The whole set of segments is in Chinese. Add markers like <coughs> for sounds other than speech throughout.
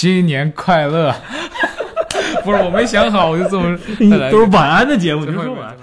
新年快乐！<laughs> 不是我没想好，我就这么 <laughs> 都是晚安的节目，你说晚。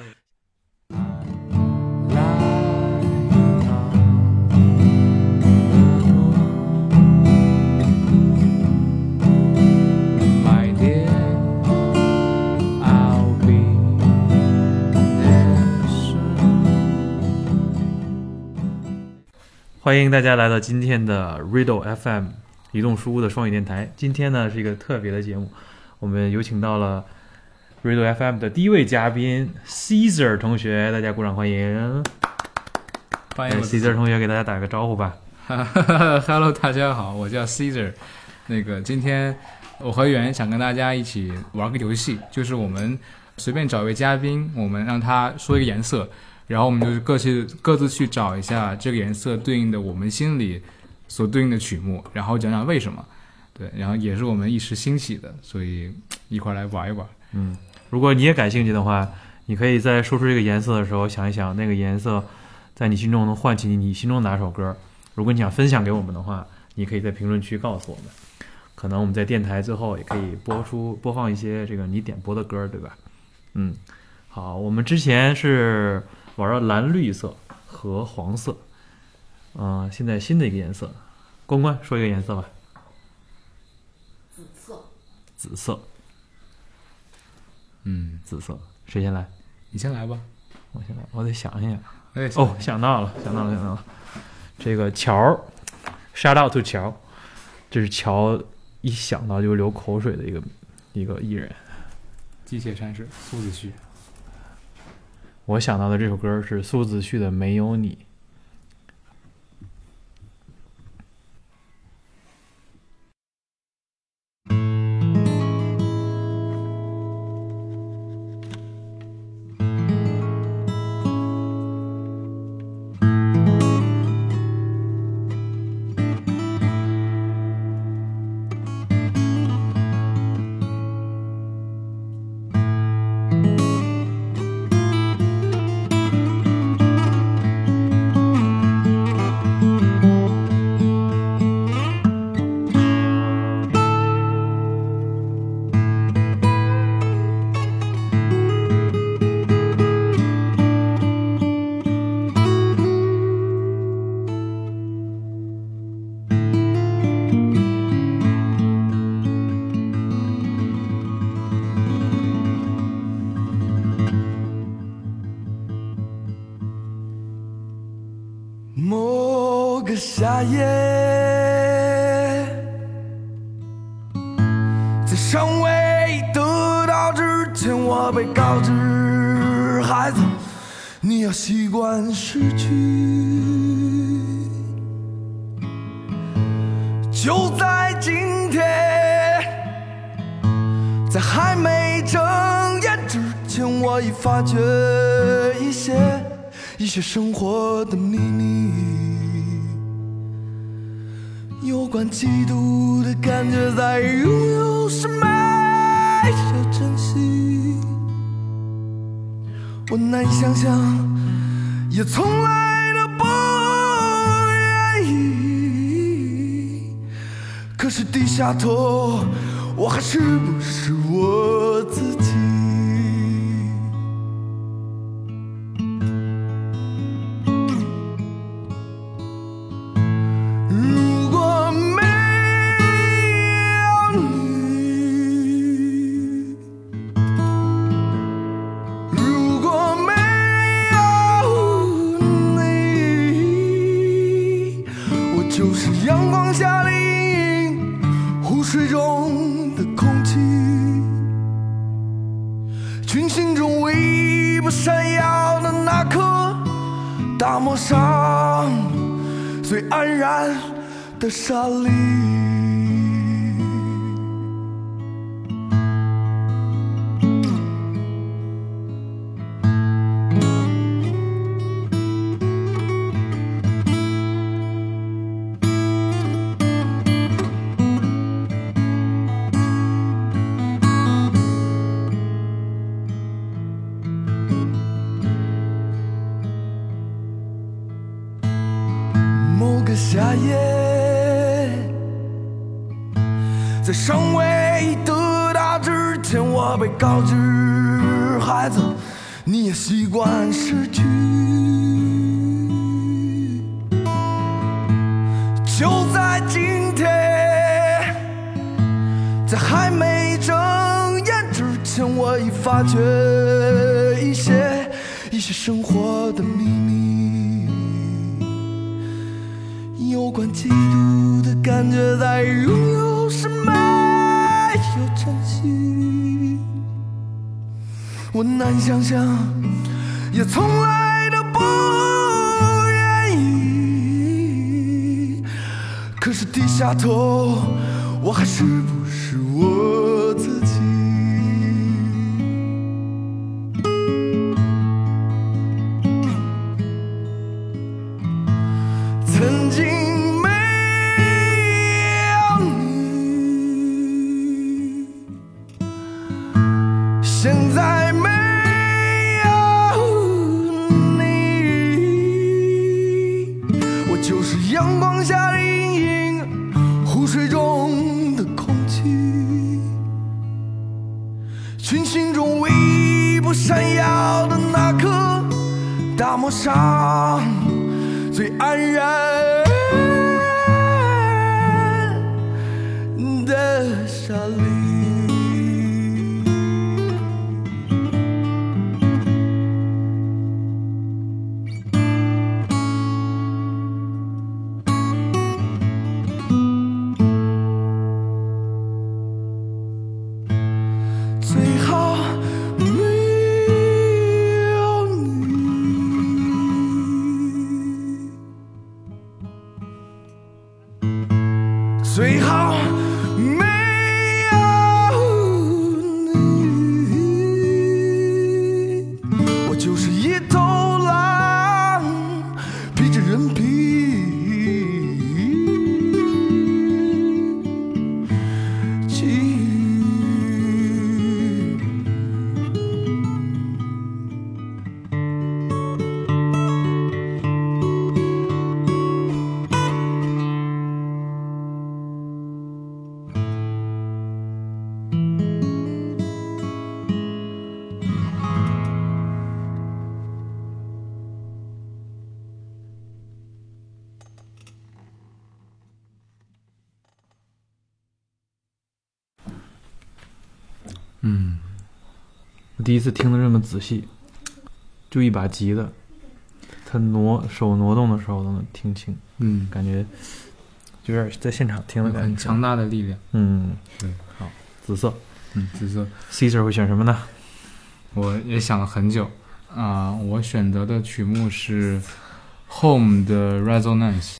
欢迎大家来到今天的 Riddle FM 移动书屋的双语电台。今天呢是一个特别的节目，我们有请到了 Riddle FM 的第一位嘉宾 Caesar 同学，大家鼓掌欢迎。欢迎 Caesar 同学给大家打个招呼吧。<laughs> Hello，大家好，我叫 Caesar。那个今天我和圆想跟大家一起玩个游戏，就是我们随便找一位嘉宾，我们让他说一个颜色。然后我们就各去各自去找一下这个颜色对应的我们心里所对应的曲目，然后讲讲为什么。对，然后也是我们一时兴起的，所以一块来玩一玩。嗯，如果你也感兴趣的话，你可以在说出这个颜色的时候想一想，那个颜色在你心中能唤起你心中哪首歌。如果你想分享给我们的话，你可以在评论区告诉我们，可能我们在电台最后也可以播出播放一些这个你点播的歌，对吧？嗯，好，我们之前是。玩了蓝绿色和黄色，嗯，现在新的一个颜色，关关说一个颜色吧。紫色。紫色。嗯，紫色，谁先来？你先来吧。我先来，我得想一想。哎，哦，想到了，想到了，想到了。这个乔，shout out to 乔，这是乔一想到就流口水的一个一个艺人。机械战士苏子旭。我想到的这首歌是苏子旭的《没有你》。在还没睁眼之前，我已发觉一些一些生活的秘密。有关嫉妒的感觉，在拥有时没有珍惜。我难以想象，也从来都不愿意。可是低下头，我还是不是我自己？的沙砾。某个夏夜。在尚未得到之前，我被告知，孩子，你也习惯失去。就在今天，在还没睁眼之前，我已发觉一些一些生活的秘密，有关嫉妒的感觉，在拥有我难想象，也从来都不愿意。可是低下头，我还是不第一次听的这么仔细，就一把吉他，他挪手挪动的时候都能听清，嗯，感觉有点在现场听的感觉。很强大的力量。嗯，对，好，紫色嗯，紫色，，Caesar 会选什么呢？我也想了很久啊、我选择的曲目是 Home 的 Resonance。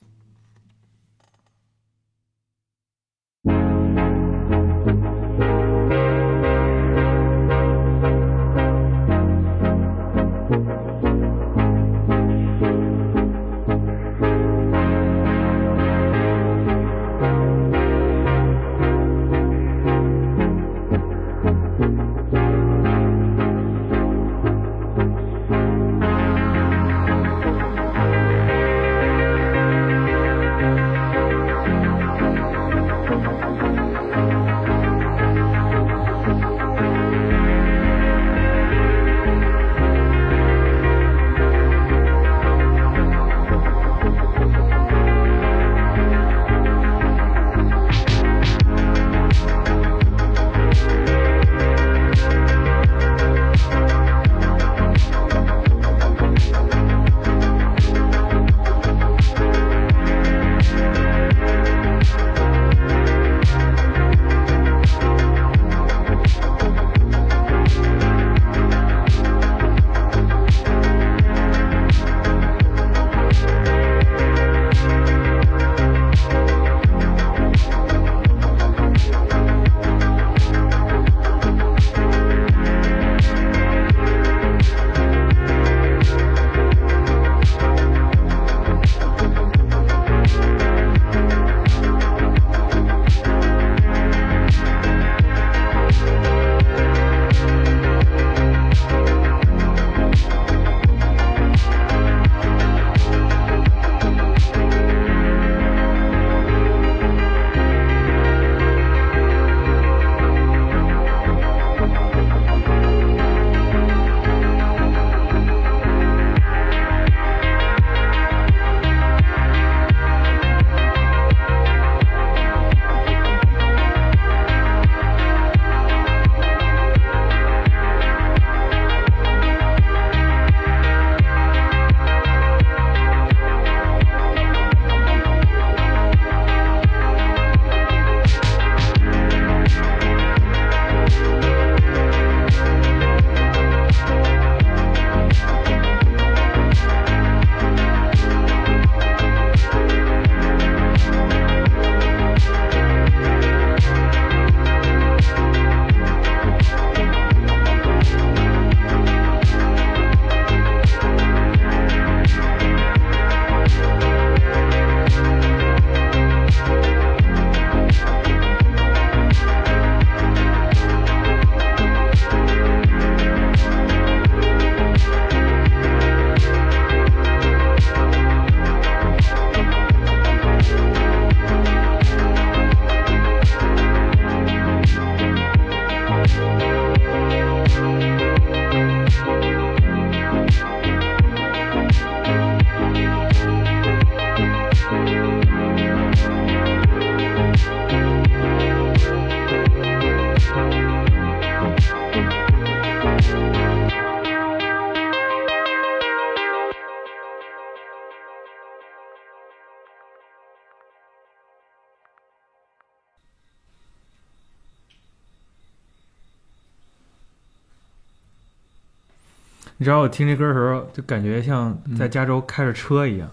你知道我听这歌的时候，就感觉像在加州开着车一样，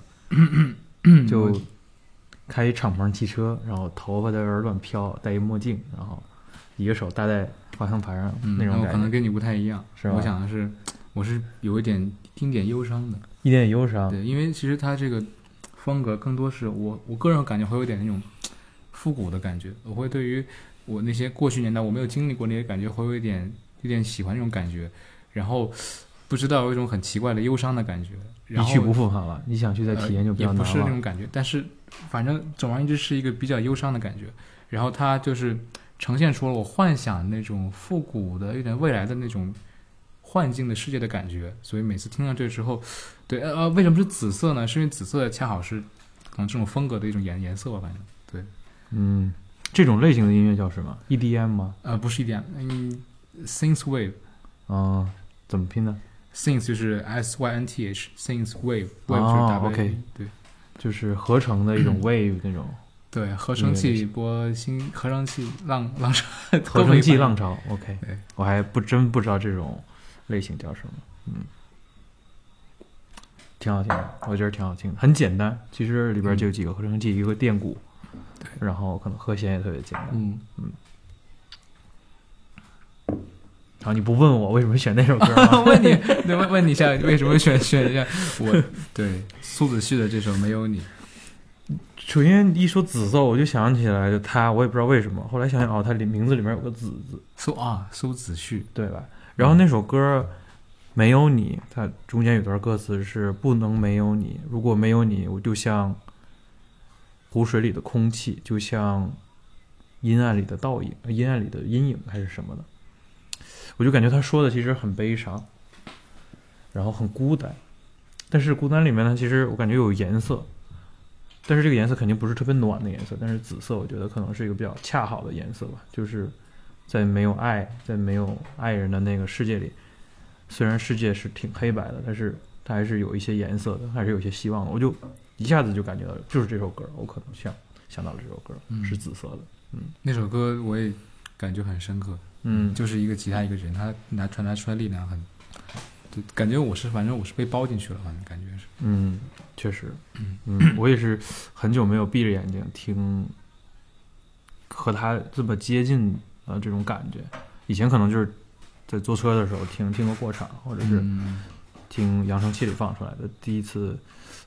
就开一敞篷汽车，然后头发在那儿乱飘，戴一墨镜，然后一个手搭在方向盘上、嗯，那种感觉，可能跟你不太一样，是吧？我想的是，我是有一点丁点忧伤的。一点忧伤。对，因为其实他这个风格更多是我我个人感觉会有点那种复古的感觉，我会对于我那些过去年代我没有经历过那些感觉，会有一点有点喜欢那种感觉，然后不知道有一种很奇怪的忧伤的感觉，一去不复返了，你想去再体验就比呃、也不较难了。是那种感觉，但是反正总而言之是一个比较忧伤的感觉，然后它就是呈现出了我幻想那种复古的、有点未来的那种幻境的世界的感觉，所以每次听到这之后，对呃呃，为什么是紫色呢？是因为紫色恰好是可能这种风格的一种颜颜色吧，反正对，嗯，这种类型的音乐叫什么？EDM 吗？呃，不是 EDM，，嗯，synth wave。嗯、怎么拼呢？Synth 就是 S Y N T H，synth wave wave 哦就是 W，、OK 对就是合成的一种 <clears throat> wave 那种对，合成器波新合成器浪浪潮，合成器浪潮。<laughs> OK，对我还不真不知道这种类型叫什么。嗯，挺好听的，我觉得挺好听的，很简单。其实里边就有几个合成器，一个电鼓，然后可能和弦也特别简单。嗯嗯。然后你不问我为什么选那首歌吗？<laughs> 问你，对问问你一下，为什么选选一下我 <laughs> 对苏子旭的这首《没有你》？首先一说紫色，我就想起来就他，我也不知道为什么。后来想想，哦，他里名字里面有个紫字，苏啊，苏子旭，对吧？然后那首歌没有你，它中间有段歌词是不能没有你，如果没有你，我就像湖水里的空气，就像阴暗里的倒影，呃阴暗里的阴影还是什么的。我就感觉他说的其实很悲伤，然后很孤单，但是孤单里面呢，其实我感觉有颜色，但是这个颜色肯定不是特别暖的颜色，但是紫色我觉得可能是一个比较恰好的颜色吧，就是在没有爱，在没有爱人的那个世界里，虽然世界是挺黑白的，但是它还是有一些颜色的，还是有一些希望的。我就一下子就感觉到，就是这首歌，我可能想想到了这首歌嗯。是紫色的，嗯。那首歌我也感觉很深刻，嗯，就是一个吉他一个人，他拿传达出来力量很，就感觉我是反正我是被包进去了，反正感觉是，嗯，确实，嗯，<clears throat> 我也是很久没有闭着眼睛听和他这么接近呃这种感觉。以前可能就是在坐车的时候听听个过场，或者是嗯听扬声器里放出来的。第一次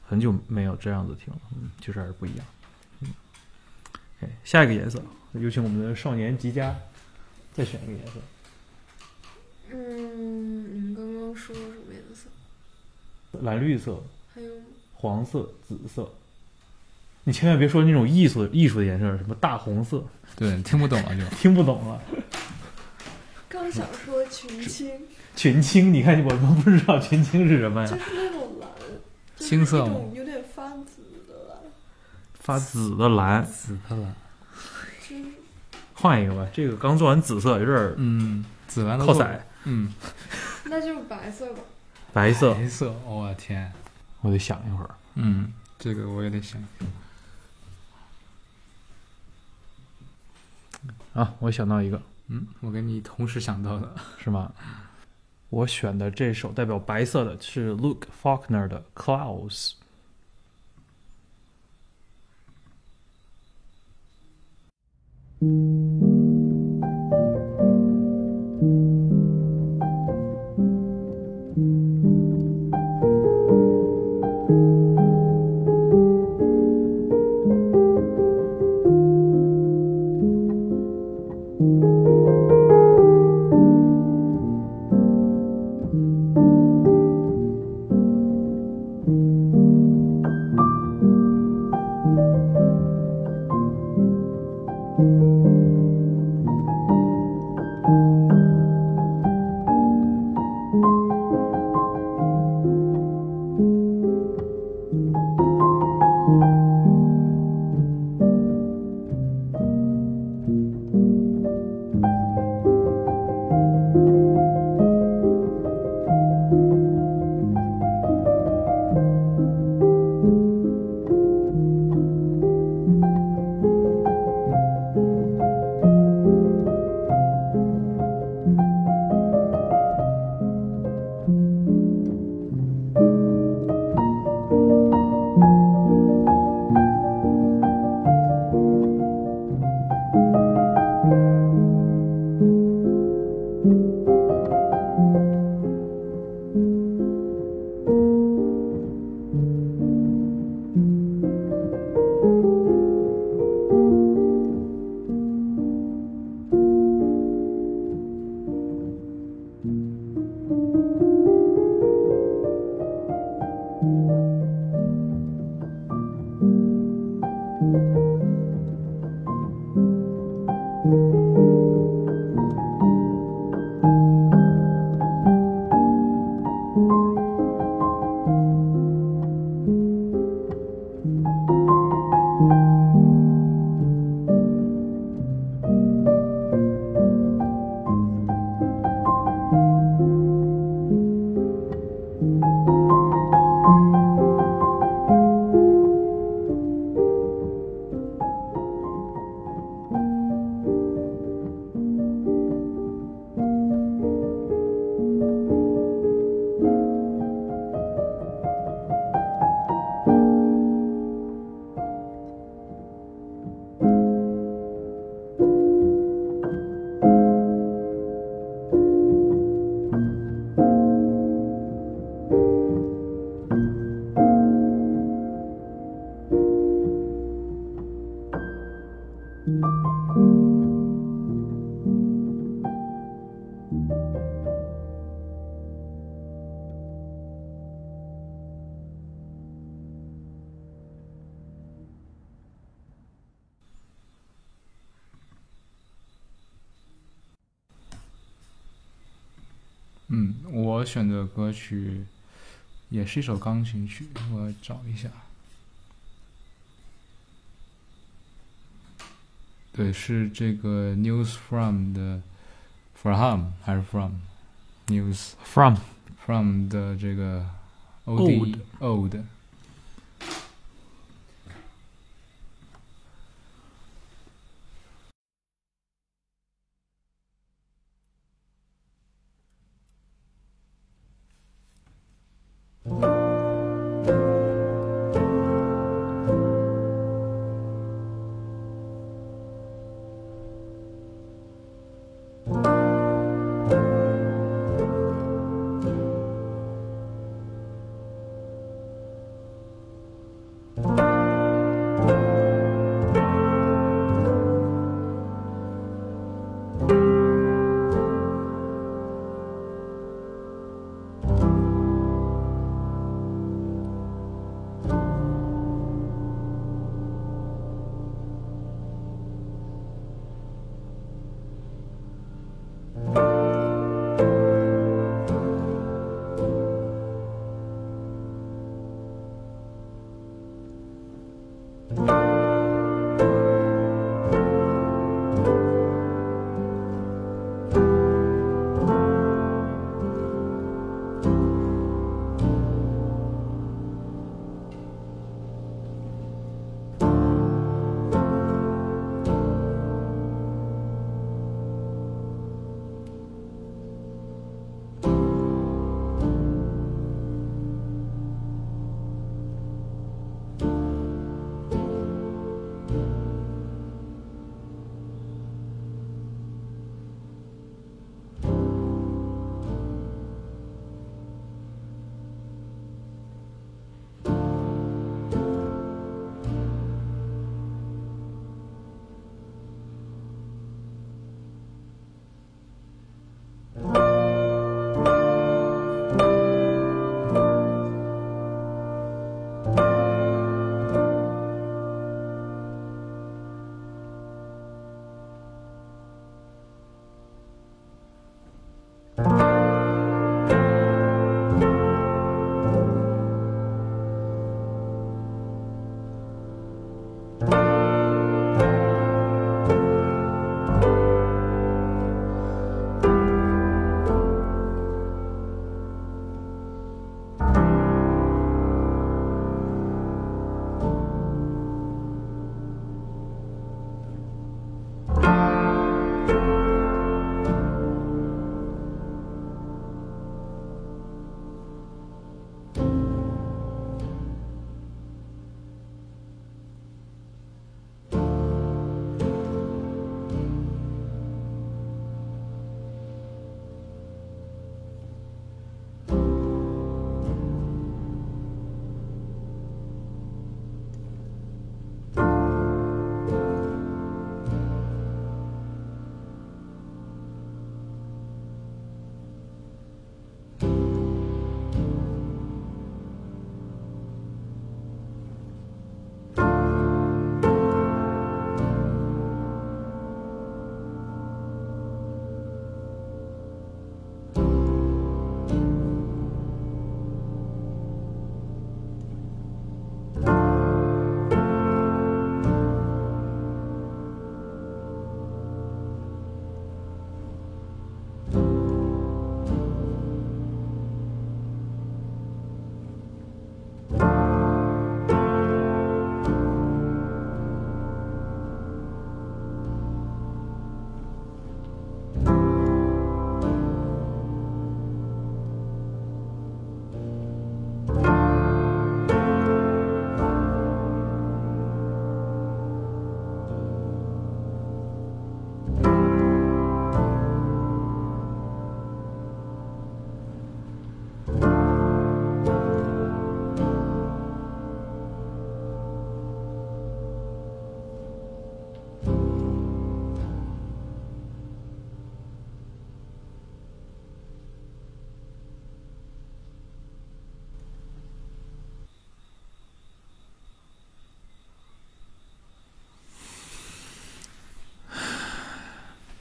很久没有这样子听了，嗯，确实还是不一样。嗯，OK，下一个颜色，有请我们的少年吉佳再选一个颜色。嗯，你们刚刚说什么颜色？蓝绿色、还有黄色、紫色。你千万别说那种艺术艺术的颜色，什么大红色，对，听不懂了就，<laughs> 听不懂了。<laughs> 刚想说群青，群青，你看我们不知道群青是什么呀？就是那种蓝，青色有点发紫的蓝，发紫的蓝，紫的蓝，就是换一个吧。这个刚做完紫色，有点儿嗯，紫蓝的落靠色，嗯，<laughs> 那就白色吧。白色。白色，我、天，我得想一会儿。嗯，这个我也得想，啊，我想到一个，嗯，我跟你同时想到的，是吗？我选的这首代表白色的是 Luke Faulkner 的《Clouds》。选的歌曲也是一首钢琴曲，我找一下。对，是这个 News from 的 from 还是 from News From from 的这个 Old old。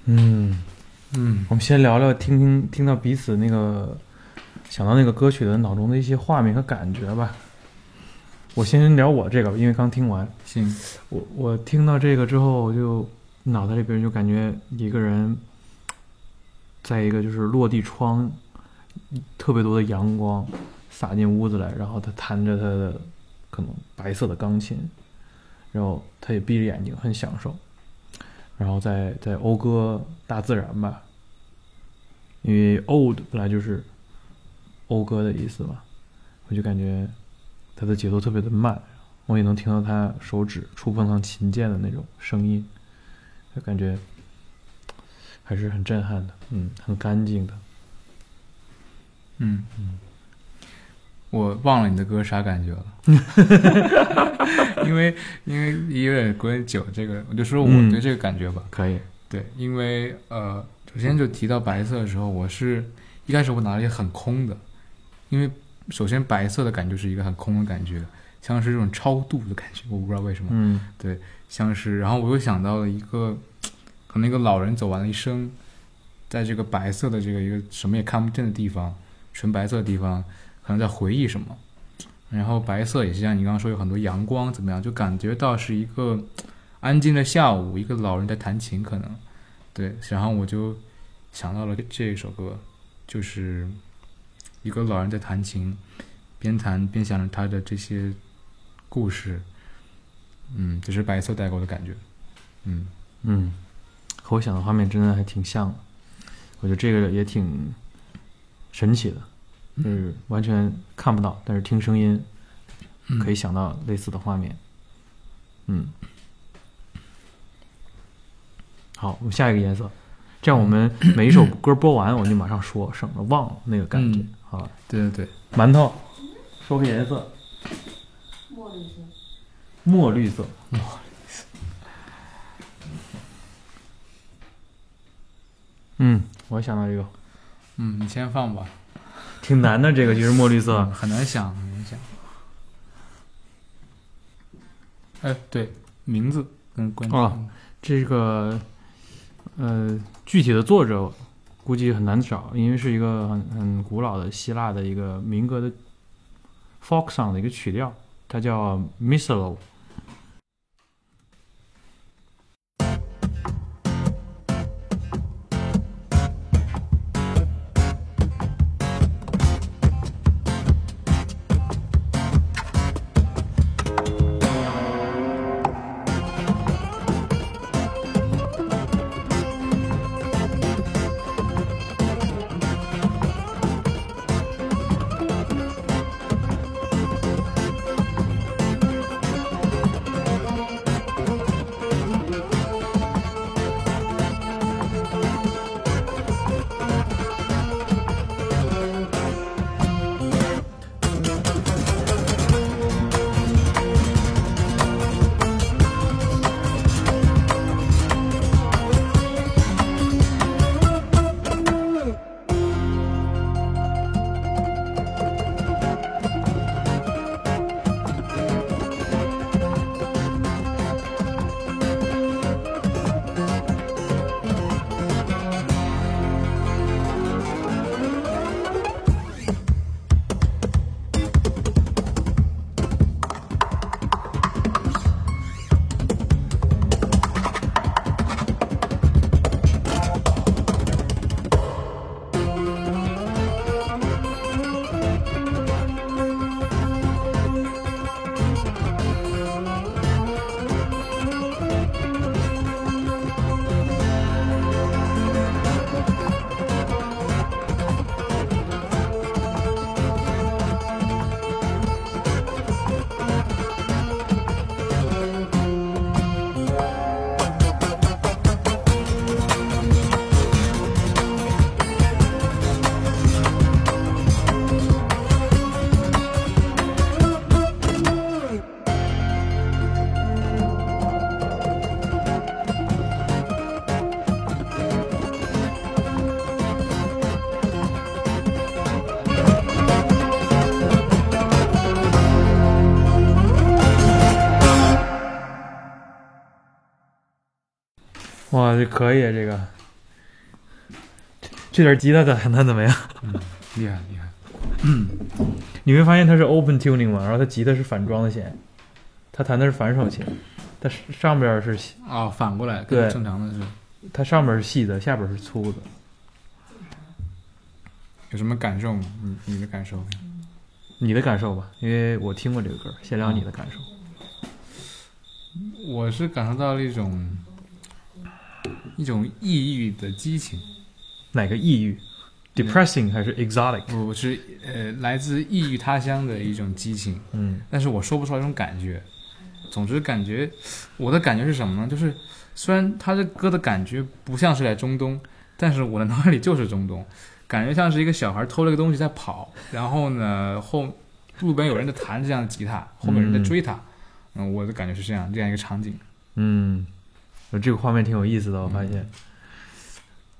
嗯，嗯。我们先聊聊听听听到彼此那个想到那个歌曲的脑中的一些画面和感觉吧。我先聊我这个，因为刚听完，行，我我听到这个之后，我就脑袋里边就感觉一个人，在一个就是落地窗，特别多的阳光洒进屋子来，然后他弹着他的可能白色的钢琴，然后他也闭着眼睛很享受，然后再再讴歌大自然吧，因为 old 本来就是讴歌的意思嘛，我就感觉他的节奏特别的慢，我也能听到他手指触碰上琴键的那种声音，就感觉还是很震撼的，嗯，很干净的。嗯。嗯，我忘了你的歌啥感觉了，因为因为有点有点久，这个我就说我嗯。对这个感觉吧。可以，对，因为呃，首先就提到白色的时候，我是一开始我脑里很空的，因为首先白色的感觉是一个很空的感觉，像是这种超度的感觉，我不知道为什么，嗯。像是，然后我又想到了一个，可能一个老人走完了一生，在这个白色的这个一个什么也看不见的地方，纯白色的地方，可能在回忆什么。然后白色也是像你刚刚说有很多阳光，怎么样，就感觉到是一个安静的下午，一个老人在弹琴，可能对。然后我就想到了这首歌，就是一个老人在弹琴，边弹边想着他的这些故事。嗯，这是白色带给我的感觉。嗯嗯，和我想的画面真的还挺像的。我觉得这个也挺神奇的，就是完全看不到，但是听声音可以想到类似的画面。嗯，好，我们下一个颜色，这样我们 <coughs> 每一首歌播完，我就马上说，省得忘了那个感觉。嗯好吧，对对对，馒头，说个颜色，墨绿色。墨绿色。嗯，我想到一个嗯，你先放吧。挺难的，这个其实墨绿色嗯，很难想，很难想。哎，对，名字跟关键。哦这个呃具体的作者估计很难找，因为是一个很很古老的希腊的一个民歌的 folk song 的一个曲调，它叫 Misalo。可以啊，这个这点吉他弹弹怎么样？嗯厉害厉害。嗯你会发现它是 open tuning 嘛，然后它吉他是反装的弦，它弹的是反手琴，它是上边是细哦，反过来，对跟正常的是它上边是细的，下边是粗的。有什么感受吗？你你的感受？你的感受吧，因为我听过这个歌，先聊你的感受。我是感受到了一种一种异域的激情，哪个抑郁？depressing 还是 exotic？我是呃来自异域他乡的一种激情，嗯但是我说不出来这种感觉。总之，感觉我的感觉是什么呢？就是虽然他这歌的感觉不像是在中东，但是我的脑海里就是中东，感觉像是一个小孩偷了个东西在跑，然后呢后路边有人在弹这样的吉他，后面有人在追他。嗯，我的感觉是这样，这样一个场景。嗯，这个画面挺有意思的，我发现，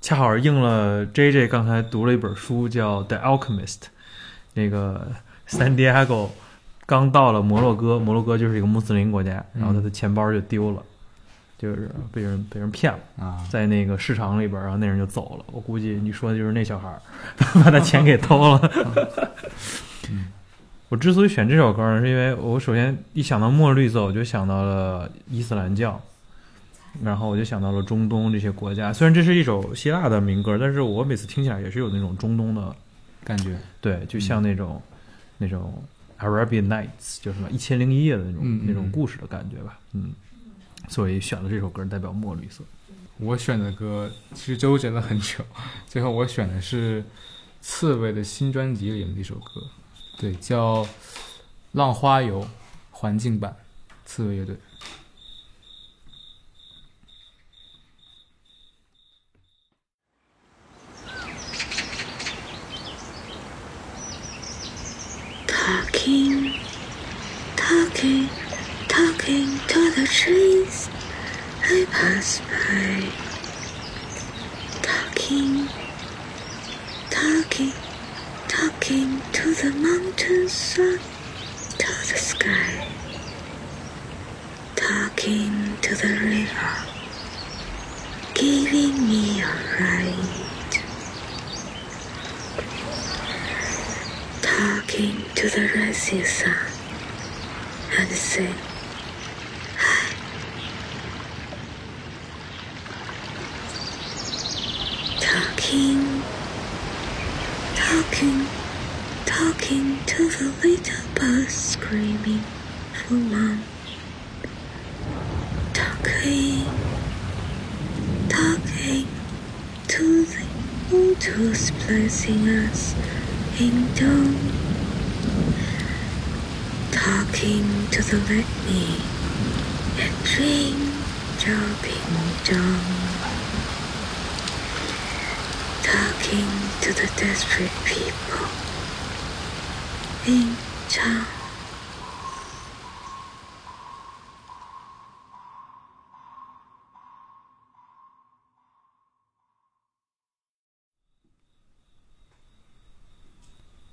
恰好应了 J J 刚才读了一本书叫《The Alchemist》，那个 San Diego 刚到了摩洛哥，摩洛哥就是一个穆斯林国家，然后他的钱包就丢了，就是被人被人骗了。啊，在那个市场里边，然后那人就走了。我估计你说的就是那小孩儿，<laughs> 把他钱给偷了。<laughs> 我之所以选这首歌呢，是因为我首先一想到墨绿色，我就想到了伊斯兰教，然后我就想到了中东这些国家。虽然这是一首希腊的民歌，但是我每次听起来也是有那种中东的，感觉对，就像那种、那种 Arabian Nights，就什么一千零一夜的那种、那种故事的感觉吧。嗯，所以选了这首歌代表墨绿色。我选的歌其实纠结了很久，最后我选的是刺猬的新专辑里面的一首歌，对，叫《浪花游》环境版，刺猬乐队。Talking, talking, talking to the trees I pass by. Talking, talking, talking to the mountains up to the sky. Talking to the river, giving me a ride. Talking to the rising sun and say, Hi. Talking, talking, talking to the little bird screaming for mom. Talking, talking to the who's blessing us in dawn, talking to the lightning and dream dropping down, talking to the desperate people in town.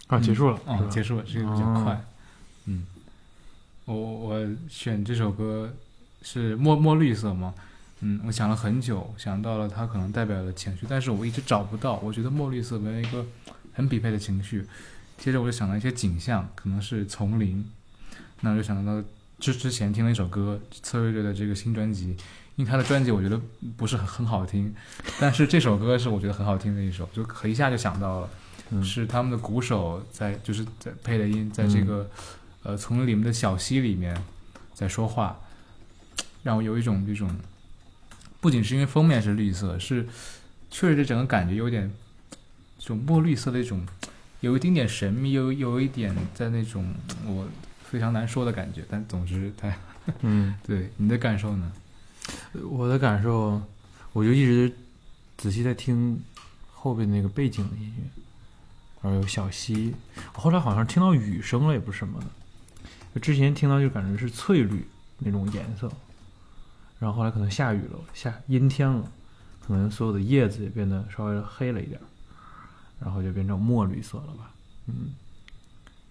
啊，结束了，是啊，结束了，这个比较哦快。嗯，我我选这首歌是墨墨绿色嘛，嗯，我想了很久，想到了它可能代表的情绪，但是我一直找不到。我觉得墨绿色没有一个很匹配的情绪。接着我就想到一些景象，可能是丛林，那我就想到之之前听了一首歌，策略队的这个新专辑，因为他的专辑我觉得不是很很好听，但是这首歌是我觉得很好听的一首，就一下就想到了。嗯是他们的鼓手在就是在配的音，在这个、呃丛林里面的小溪里面在说话，让我有一种这种，不仅是因为封面是绿色，是确实这整个感觉有点这种墨绿色的一种，有一丁点神秘，又有一点在那种我非常难说的感觉。但总之它，嗯，<laughs> 对你的感受呢？我的感受，我就一直仔细在听后边那个背景的音乐，然后有小溪，我后来好像听到雨声了，也不是什么的。就之前听到就感觉是翠绿那种颜色，然后后来可能下雨了，下阴天了，可能所有的叶子也变得稍微黑了一点儿，然后就变成墨绿色了吧，嗯。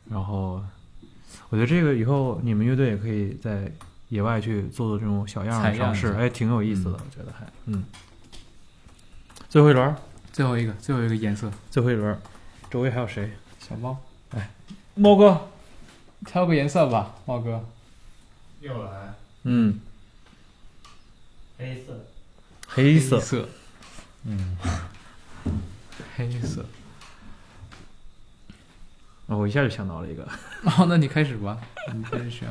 然后我觉得这个以后你们乐队也可以在野外去做做这种小样的尝试，哎，挺有意思的，我觉得还，嗯。最后一轮，最后一个，最后一个颜色，最后一轮，周围还有谁？小猫，哎，猫哥。挑个颜色吧，茂哥。又来。嗯。黑色。黑色。嗯。黑色。哦，我一下就想到了一个。哦，那你开始吧。你先选。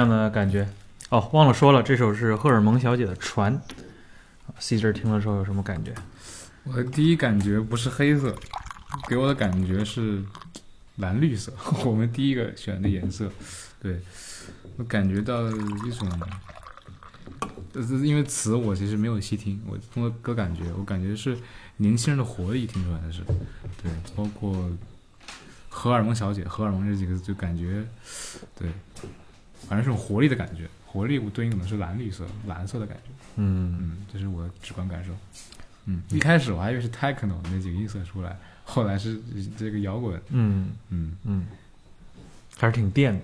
这样的感觉？哦忘了说了这首是荷尔蒙小姐的船。c 这听了之后有什么感觉？我第一感觉不是黑色给我的感觉是蓝绿色。<laughs> 我们第一个选的颜色对我感觉到一种呃因为词我其实没有细听我通过歌感觉我感觉是年轻人的活力听出来的是对包括荷尔蒙小姐荷尔蒙这几个字就感觉对反正是种活力的感觉，活力对应的是蓝绿色、蓝色的感觉。嗯，嗯，这是我的直观感受。嗯，一开始我还以为是 techno 那几个音色出来，后来是这个摇滚。嗯嗯嗯，还是挺电的。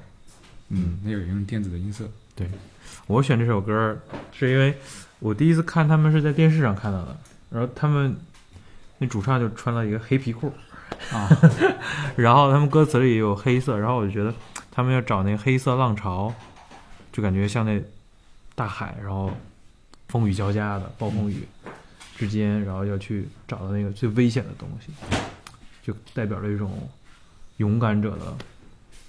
嗯，那有用电子的音色。对我选这首歌是因为我第一次看他们是在电视上看到的，然后他们那主唱就穿了一个黑皮裤啊，<laughs> 然后他们歌词里也有黑色，然后我就觉得他们要找那个黑色浪潮，就感觉像那大海，然后风雨交加的暴风雨之间，然后要去找到那个最危险的东西，就代表着一种勇敢者的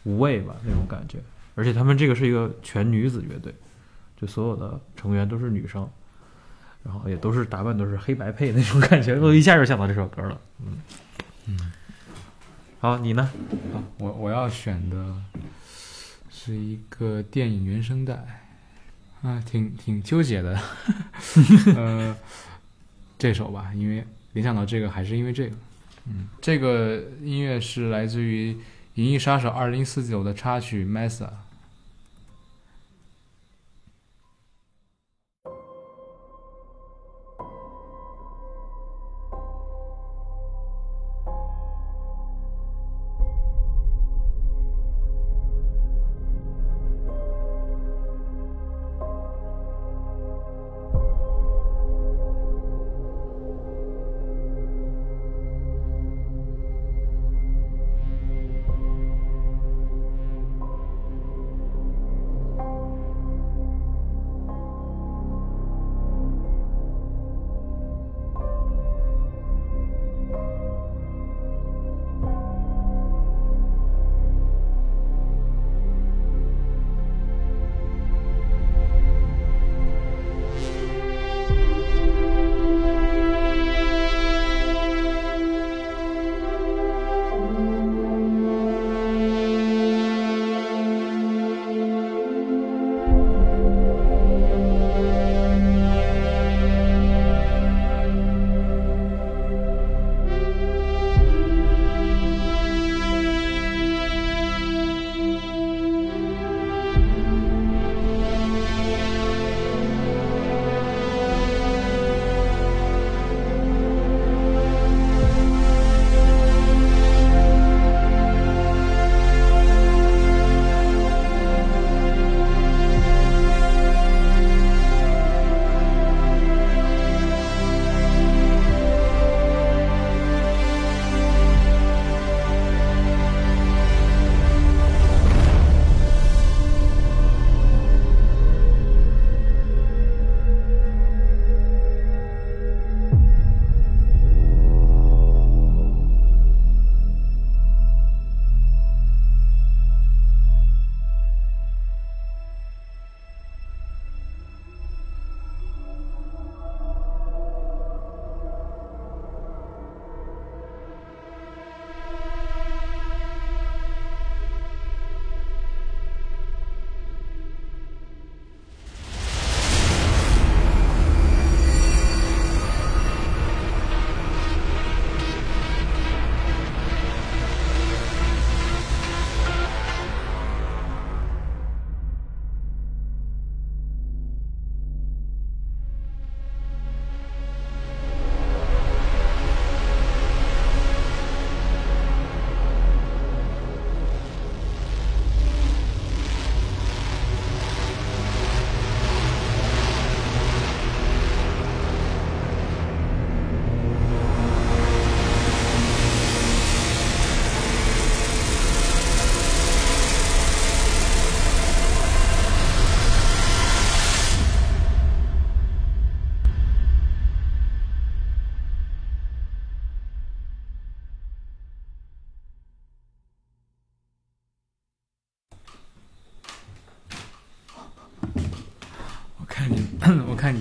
无畏吧那种感觉。而且他们这个是一个全女子乐队，就所有的成员都是女生，然后也都是打扮都是黑白配那种感觉，我一下就想到这首歌了。嗯嗯，好，你呢？好，我我要选的是一个电影原声带，啊，挺挺纠结的。<laughs> 呃，这首吧，因为联想到这个，还是因为这个。嗯，这个音乐是来自于《银翼杀手二零四九》的插曲《Mesa》。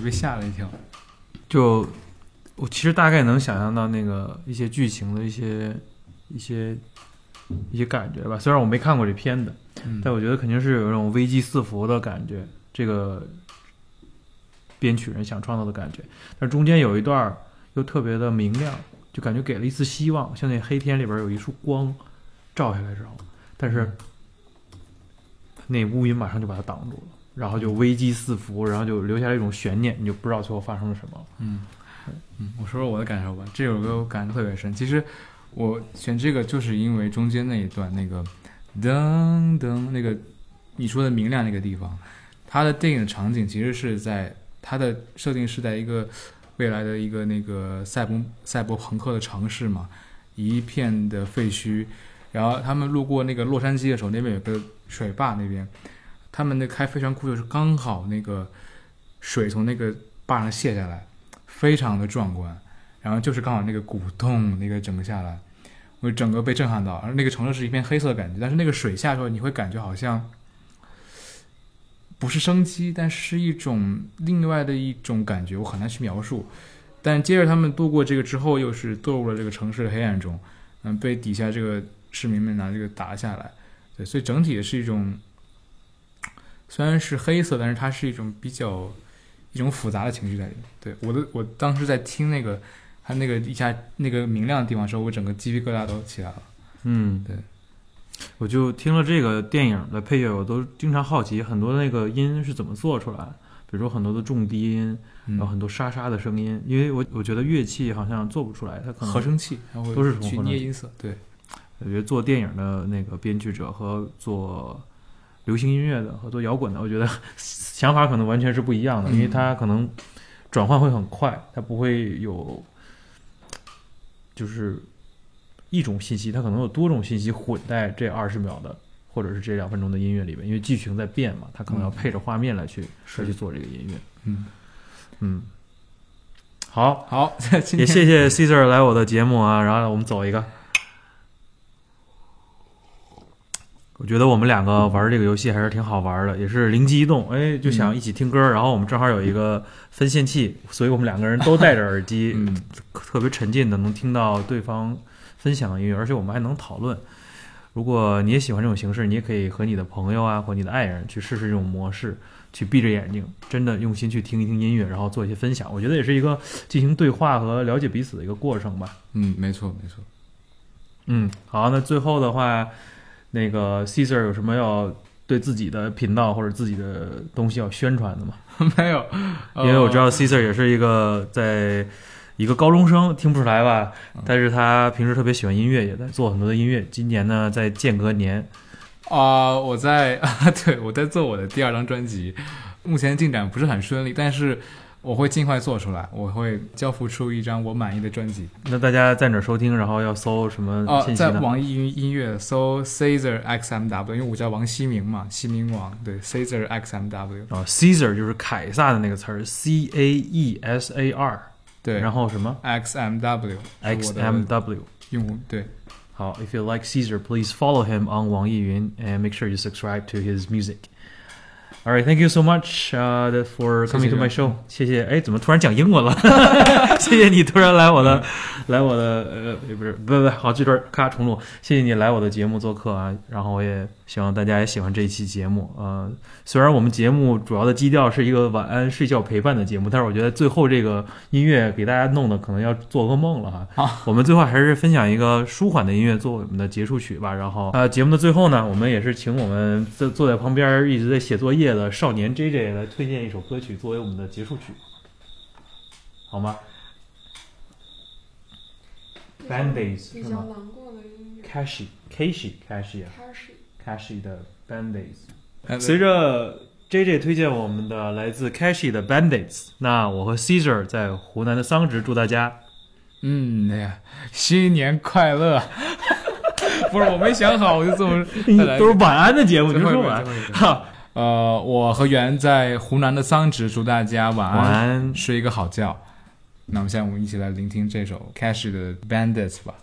被吓了一跳。就我其实大概能想象到那个一些剧情的一些一些一些感觉吧。虽然我没看过这片子，嗯但我觉得肯定是有一种危机四伏的感觉，这个编曲人想创造的感觉。但中间有一段又特别的明亮，就感觉给了一丝希望，像那黑天里边有一束光照下来之后，但是那乌云马上就把它挡住了，然后就危机四伏，然后就留下了一种悬念，你就不知道最后发生了什么。嗯，嗯，我说说我的感受吧。这首歌我感受特别深。其实我选这个就是因为中间那一段那个噔噔那个你说的明亮那个地方，它的电影场景其实是在它的设定是在一个未来的一个那个赛博赛博朋克的城市嘛，一片的废墟。然后他们路过那个洛杉矶的时候，那边有个水坝，那边他们那开飞船库就是刚好那个水从那个坝上泄下来，非常的壮观。然后就是刚好那个鼓动那个整个下来，我整个被震撼到。而那个城市是一片黑色的感觉，但是那个水下的时候，你会感觉好像不是生机，但是一种另外的一种感觉，我很难去描述。但接着他们度过这个之后，又是堕入了这个城市的黑暗中，嗯，被底下这个市民们拿这个打下来，对，所以整体是一种虽然是黑色，但是它是一种比较一种复杂的情绪在里面。对我的，我当时在听那个它那个一下那个明亮的地方的时候，我整个鸡皮疙瘩都起来了。嗯，对。我就听了这个电影的配乐，我都经常好奇很多那个音是怎么做出来的，比如说很多的重低音，然后嗯，很多沙沙的声音，因为我我觉得乐器好像做不出来，它可能合成器，然后都是从去捏音色。对，我觉得做电影的那个编剧者和做流行音乐的和做摇滚的，<laughs> 我觉得想法可能完全是不一样的，嗯因为它可能转换会很快，它不会有就是一种信息，它可能有多种信息混在这二十秒的或者是这两分钟的音乐里面，因为剧情在变嘛，它可能要嗯配着画面来去来去做这个音乐。嗯，嗯，好，好，<laughs> 也谢谢 Caesar 来我的节目啊，然后我们走一个。我觉得我们两个玩这个游戏还是挺好玩的，也是灵机一动，哎，就想一起听歌，然后我们正好有一个分线器，所以我们两个人都戴着耳机，嗯特别沉浸的能听到对方分享的音乐，而且我们还能讨论。如果你也喜欢这种形式，你也可以和你的朋友啊或你的爱人去试试这种模式，去闭着眼睛，真的用心去听一听音乐，然后做一些分享。我觉得也是一个进行对话和了解彼此的一个过程吧。嗯，没错没错。嗯，好，那最后的话，那个 Caesar 有什么要对自己的频道或者自己的东西要宣传的吗？<laughs> 没有，<laughs> 因为我知道呃 Caesar 也是一个在一个高中生，听不出来吧？但是他平时特别喜欢音乐，也在做很多的音乐。今年呢，在间隔年，啊、我在啊 <laughs> 对我在做我的第二张专辑，目前进展不是很顺利，但是我会尽快做出来，我会交付出一张我满意的专辑。那大家在哪儿收听？然后要搜什么？在网易云音乐搜 Caesar XMW，因为我叫王希明嘛，希明王，对 Caesar XMW，啊，Caesar 就是凯撒的那个词儿，C A E S A R，对，然后什么？XMW，XMW。用户对，好，If you like Caesar, please follow him on 网易云 and make sure you subscribe to his music. All right, thank you so much uh, for coming to my show. 谢谢。哎，怎么突然讲英文了？<laughs> 谢谢你突然来我的，来我的呃，不是，不不不，好，这段咔重录。谢谢你来我的节目做客啊，然后我也希望大家也喜欢这一期节目。呃，虽然我们节目主要的基调是一个晚安睡觉陪伴的节目，但是我觉得最后这个音乐给大家弄的可能要做噩梦了哈。好，我们最后还是分享一个舒缓的音乐作为我们的结束曲吧。然后呃，节目的最后呢，我们也是请我们坐坐在旁边一直在写作业的少年 J J 来推荐一首歌曲作为我们的结束曲，好吗？Band-Aids 比是吗较难过的音乐。？Kashi Kashi Kashi 啊开始 Kashi 的 Band-Aids。呃随着 J J 推荐我们的来自 CASHI 的 Band-Aids，那我和 Caesar 在湖南的桑植祝大家嗯，哎呀，新年快乐！<laughs> 不是，我没想好，我就这么都是晚安的节目，你说晚安。呃，我和袁在湖南的桑植，祝大家晚安，晚安。睡一个好觉。那我们现在我们一起来聆听这首 Cash 的 Bandits 吧。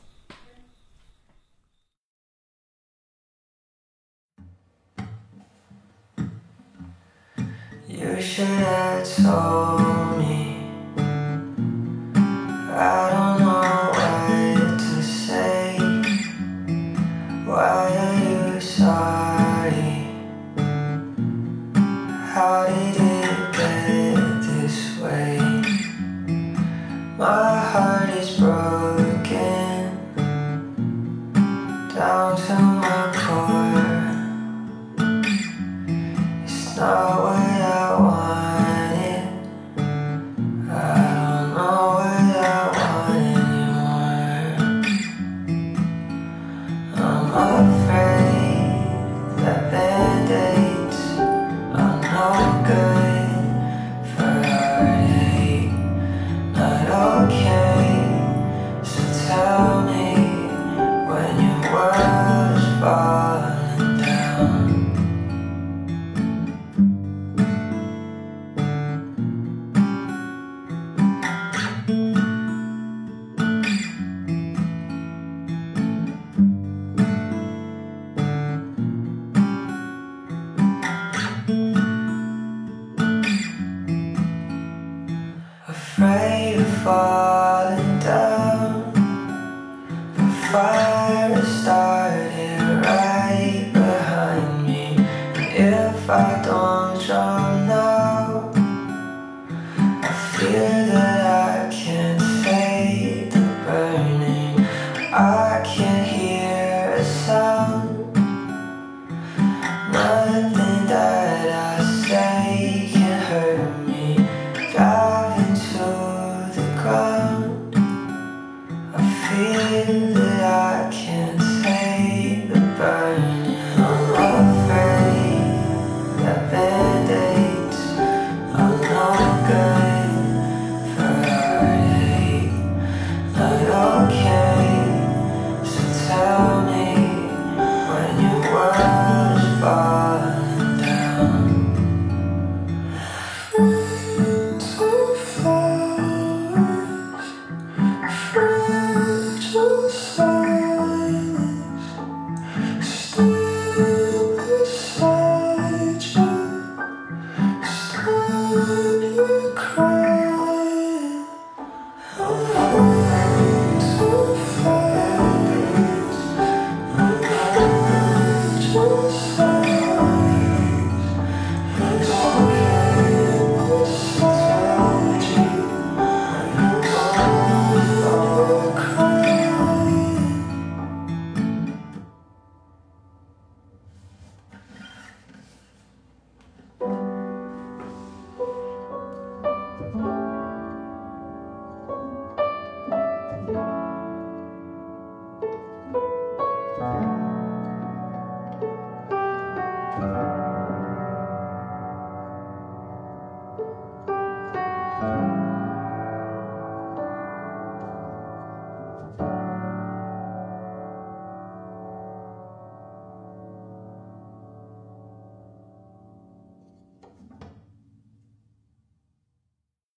You should have told me I don't know what to say. Why God.